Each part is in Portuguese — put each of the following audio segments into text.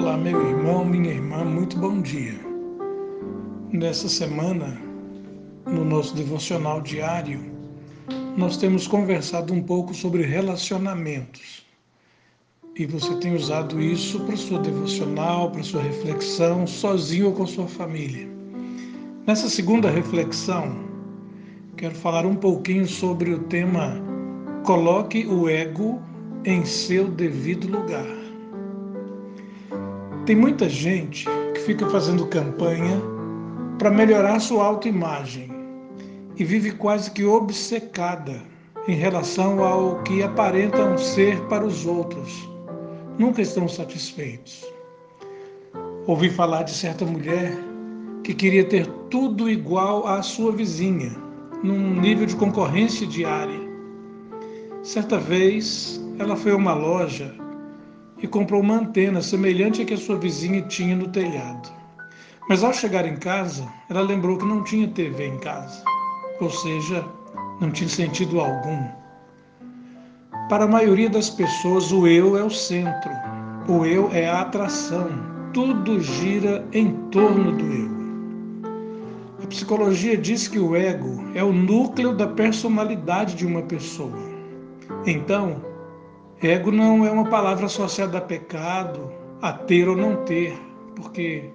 Olá, meu irmão, minha irmã, muito bom dia. Nessa semana, no nosso devocional diário, nós temos conversado um pouco sobre relacionamentos. E você tem usado isso para sua devocional, para sua reflexão, sozinho ou com sua família. Nessa segunda reflexão, quero falar um pouquinho sobre o tema Coloque o ego em seu devido lugar. Tem muita gente que fica fazendo campanha para melhorar sua autoimagem e vive quase que obcecada em relação ao que aparentam ser para os outros. Nunca estão satisfeitos. Ouvi falar de certa mulher que queria ter tudo igual à sua vizinha, num nível de concorrência diária. Certa vez, ela foi a uma loja e comprou uma antena semelhante à que a sua vizinha tinha no telhado. Mas ao chegar em casa, ela lembrou que não tinha TV em casa, ou seja, não tinha sentido algum. Para a maioria das pessoas, o eu é o centro, o eu é a atração, tudo gira em torno do eu. A psicologia diz que o ego é o núcleo da personalidade de uma pessoa. Então, Ego não é uma palavra associada a pecado, a ter ou não ter, porque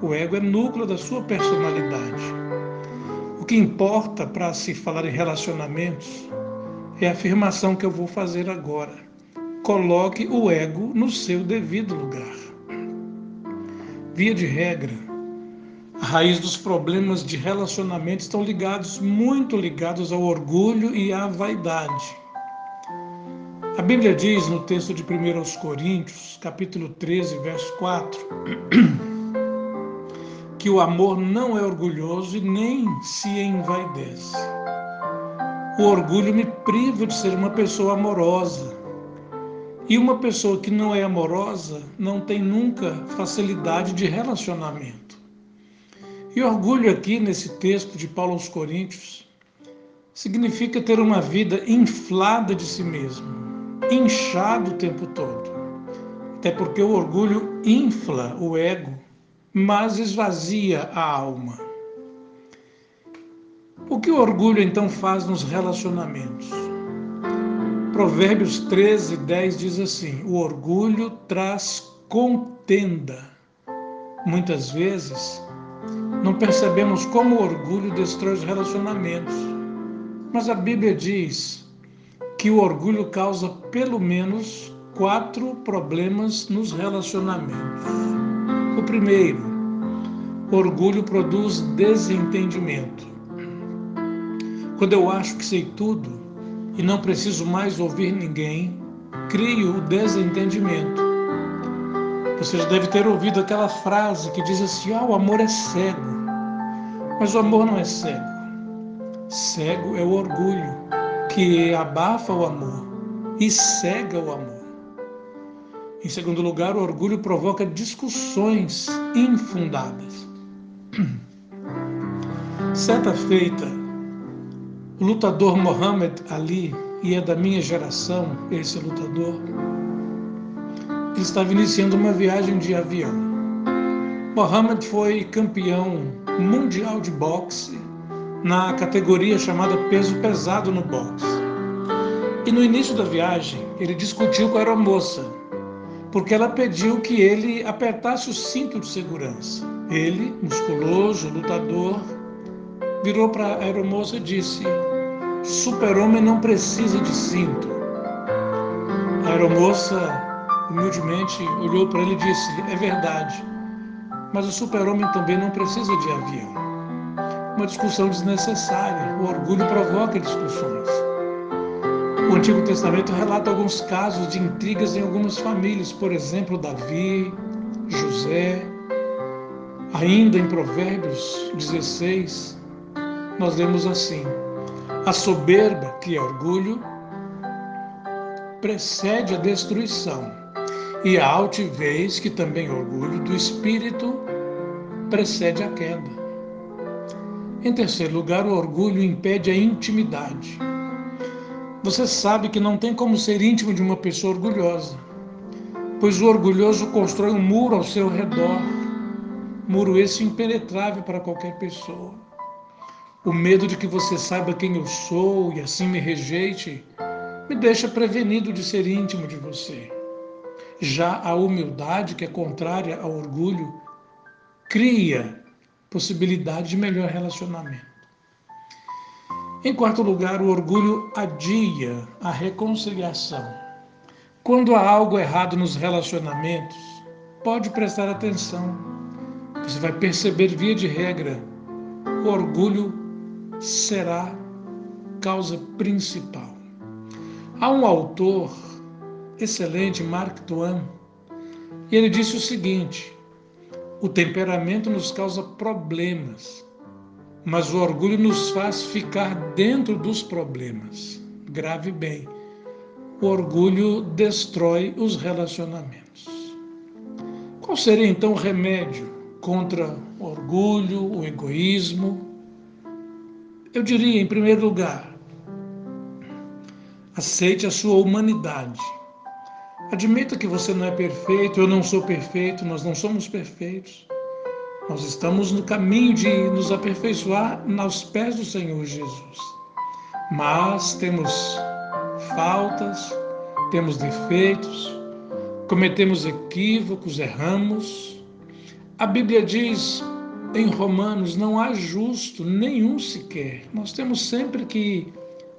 o ego é núcleo da sua personalidade. O que importa para se falar em relacionamentos é a afirmação que eu vou fazer agora. Coloque o ego no seu devido lugar. Via de regra, a raiz dos problemas de relacionamento estão ligados, muito ligados ao orgulho e à vaidade. A Bíblia diz no texto de 1 Coríntios, capítulo 13, verso 4, que o amor não é orgulhoso e nem se envaidece. O orgulho me priva de ser uma pessoa amorosa. E uma pessoa que não é amorosa não tem nunca facilidade de relacionamento. E orgulho aqui nesse texto de Paulo aos Coríntios significa ter uma vida inflada de si mesmo, inchado o tempo todo. Até porque o orgulho infla o ego, mas esvazia a alma. O que o orgulho então faz nos relacionamentos? Provérbios 13, 10 diz assim: O orgulho traz contenda. Muitas vezes não percebemos como o orgulho destrói os relacionamentos. Mas a Bíblia diz que o orgulho causa pelo menos quatro problemas nos relacionamentos. O primeiro, orgulho produz desentendimento. Quando eu acho que sei tudo e não preciso mais ouvir ninguém, crio o desentendimento. Você já deve ter ouvido aquela frase que diz assim: ah, o amor é cego. Mas o amor não é cego. Cego é o orgulho que abafa o amor e cega o amor. Em segundo lugar, o orgulho provoca discussões infundadas. Certa feita, o lutador Muhammad Ali, e é da minha geração esse lutador, ele estava iniciando uma viagem de avião. Muhammad foi campeão mundial de boxe na categoria chamada peso pesado no boxe. E no início da viagem, ele discutiu com a aeromoça, porque ela pediu que ele apertasse o cinto de segurança. Ele, musculoso, lutador, virou para a aeromoça e disse: Super-homem não precisa de cinto. A aeromoça, humildemente, olhou para ele e disse: É verdade, mas o super-homem também não precisa de avião uma discussão desnecessária. O orgulho provoca discussões. O Antigo Testamento relata alguns casos de intrigas em algumas famílias, por exemplo, Davi, José. Ainda em Provérbios 16, nós lemos assim: A soberba, que é orgulho, precede a destruição, e a altivez, que também é orgulho do espírito, precede a queda. Em terceiro lugar, o orgulho impede a intimidade. Você sabe que não tem como ser íntimo de uma pessoa orgulhosa. pois o orgulhoso constrói um muro ao seu redor, muro esse impenetrável para qualquer pessoa. O medo de que você saiba quem eu sou e assim me rejeite me deixa prevenido de ser íntimo de você. Já a humildade, que é contrária ao orgulho, cria possibilidade de melhor relacionamento. Em quarto lugar, o orgulho adia a reconciliação. Quando há algo errado nos relacionamentos, pode prestar atenção. Você vai perceber, via de regra, o orgulho será causa principal. Há um autor excelente, Mark Twain, e ele disse o seguinte: o temperamento nos causa problemas, mas o orgulho nos faz ficar dentro dos problemas. Grave bem. O orgulho destrói os relacionamentos. Qual seria então o remédio contra o orgulho, o egoísmo? Eu diria, em primeiro lugar, aceite a sua humanidade. Admita que você não é perfeito, eu não sou perfeito, nós não somos perfeitos. Nós estamos no caminho de nos aperfeiçoar nos pés do Senhor Jesus. Mas temos faltas, temos defeitos, cometemos equívocos, erramos. A Bíblia diz em Romanos: não há justo nenhum sequer. Nós temos sempre que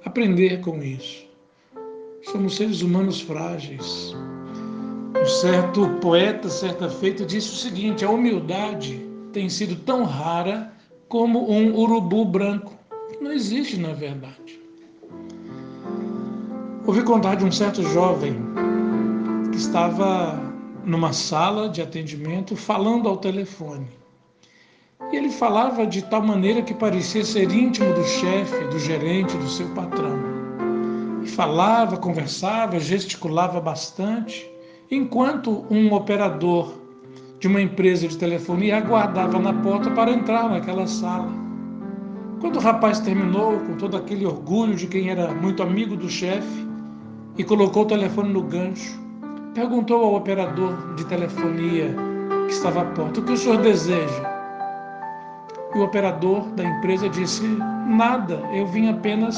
aprender com isso. Somos seres humanos frágeis. Um certo poeta, certa feita, disse o seguinte: a humildade tem sido tão rara como um urubu branco. Não existe, na verdade. Ouvi contar de um certo jovem que estava numa sala de atendimento falando ao telefone. E ele falava de tal maneira que parecia ser íntimo do chefe, do gerente, do seu patrão falava, conversava, gesticulava bastante, enquanto um operador de uma empresa de telefonia aguardava na porta para entrar naquela sala. Quando o rapaz terminou, com todo aquele orgulho de quem era muito amigo do chefe, e colocou o telefone no gancho, perguntou ao operador de telefonia que estava à porta: O que o senhor deseja? E o operador da empresa disse: Nada, eu vim apenas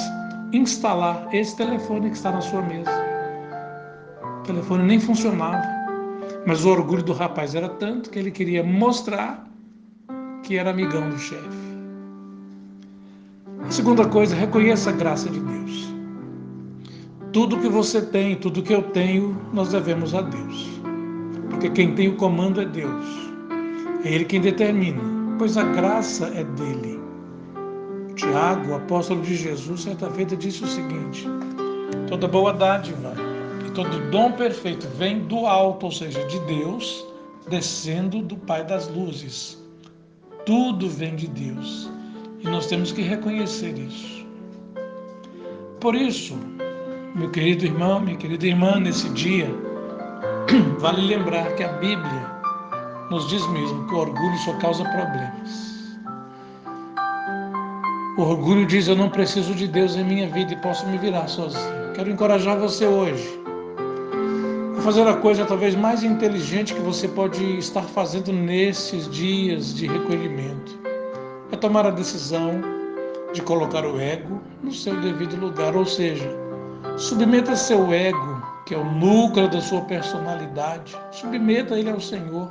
instalar esse telefone que está na sua mesa. O telefone nem funcionava, mas o orgulho do rapaz era tanto que ele queria mostrar que era amigão do chefe. A segunda coisa, reconheça a graça de Deus. Tudo que você tem, tudo que eu tenho, nós devemos a Deus. Porque quem tem o comando é Deus. É Ele quem determina, pois a graça é dele. Tiago, apóstolo de Jesus, certa feita disse o seguinte: toda boa dádiva e todo dom perfeito vem do alto, ou seja, de Deus, descendo do Pai das luzes. Tudo vem de Deus e nós temos que reconhecer isso. Por isso, meu querido irmão, minha querida irmã, nesse dia, vale lembrar que a Bíblia nos diz mesmo que o orgulho só causa problemas. O orgulho diz: Eu não preciso de Deus em minha vida e posso me virar sozinho. Quero encorajar você hoje a fazer a coisa talvez mais inteligente que você pode estar fazendo nesses dias de recolhimento. É tomar a decisão de colocar o ego no seu devido lugar, ou seja, submeta seu ego, que é o núcleo da sua personalidade, submeta ele ao Senhor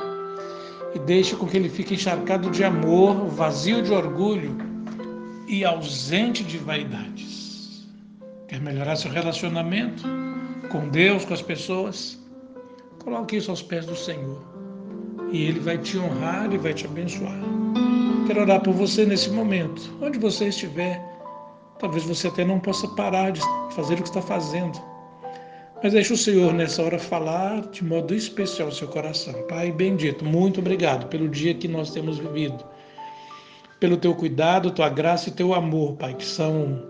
e deixe com que ele fique encharcado de amor, vazio de orgulho e ausente de vaidades. Quer melhorar seu relacionamento com Deus, com as pessoas? Coloque isso aos pés do Senhor. E Ele vai te honrar e vai te abençoar. Quero orar por você nesse momento. Onde você estiver, talvez você até não possa parar de fazer o que está fazendo. Mas deixe o Senhor nessa hora falar de modo especial ao seu coração. Pai bendito, muito obrigado pelo dia que nós temos vivido pelo teu cuidado, tua graça e teu amor, Pai, que são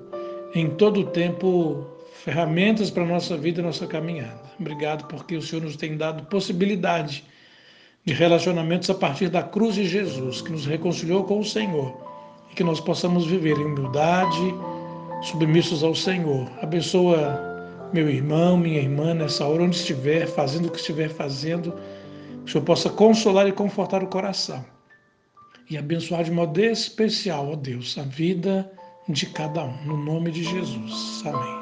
em todo o tempo ferramentas para a nossa vida e nossa caminhada. Obrigado porque o Senhor nos tem dado possibilidade de relacionamentos a partir da cruz de Jesus, que nos reconciliou com o Senhor e que nós possamos viver em humildade, submissos ao Senhor. Abençoa meu irmão, minha irmã, nessa hora, onde estiver, fazendo o que estiver fazendo, que o Senhor possa consolar e confortar o coração e abençoar de modo especial, ó Deus, a vida de cada um. No nome de Jesus. Amém.